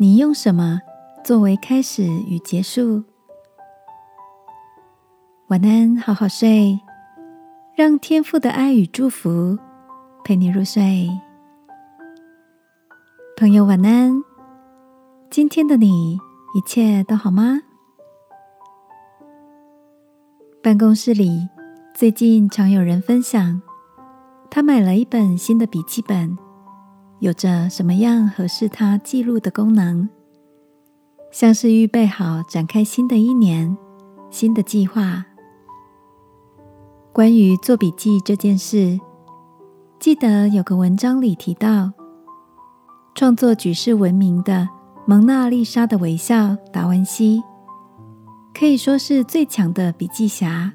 你用什么作为开始与结束？晚安，好好睡，让天父的爱与祝福陪你入睡。朋友，晚安。今天的你一切都好吗？办公室里最近常有人分享，他买了一本新的笔记本。有着什么样合适他记录的功能？像是预备好展开新的一年、新的计划。关于做笔记这件事，记得有个文章里提到，创作举世闻名的《蒙娜丽莎的微笑》达文西，可以说是最强的笔记侠。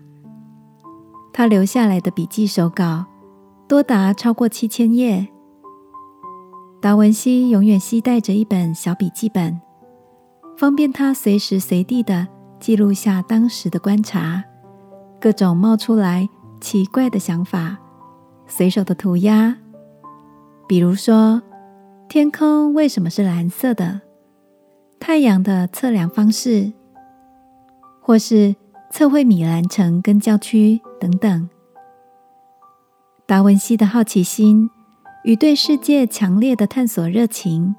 他留下来的笔记手稿多达超过七千页。达文西永远携带着一本小笔记本，方便他随时随地的记录下当时的观察，各种冒出来奇怪的想法，随手的涂鸦。比如说，天空为什么是蓝色的？太阳的测量方式，或是测绘米兰城跟郊区等等。达文西的好奇心。与对世界强烈的探索热情，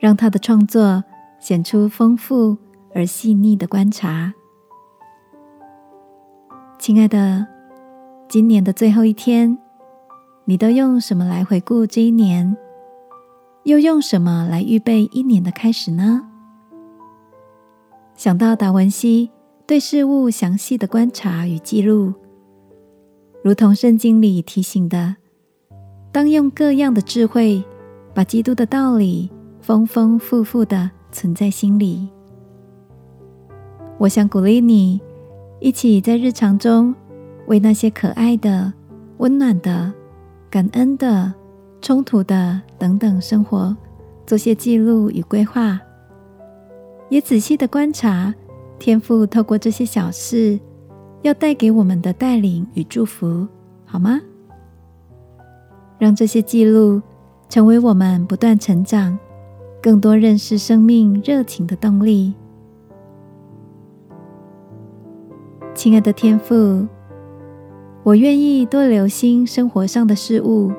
让他的创作显出丰富而细腻的观察。亲爱的，今年的最后一天，你都用什么来回顾这一年？又用什么来预备一年的开始呢？想到达文西对事物详细的观察与记录，如同圣经里提醒的。当用各样的智慧，把基督的道理丰丰富富的存在心里。我想鼓励你，一起在日常中为那些可爱的、温暖的、感恩的、冲突的等等生活做些记录与规划，也仔细的观察天父透过这些小事要带给我们的带领与祝福，好吗？让这些记录成为我们不断成长、更多认识生命热情的动力。亲爱的天父，我愿意多留心生活上的事物，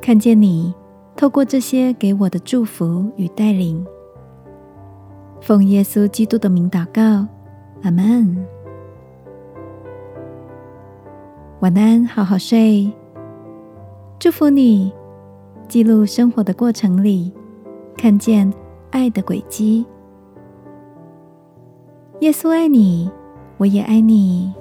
看见你透过这些给我的祝福与带领。奉耶稣基督的名祷告，阿门。晚安，好好睡。祝福你，记录生活的过程里，看见爱的轨迹。耶稣爱你，我也爱你。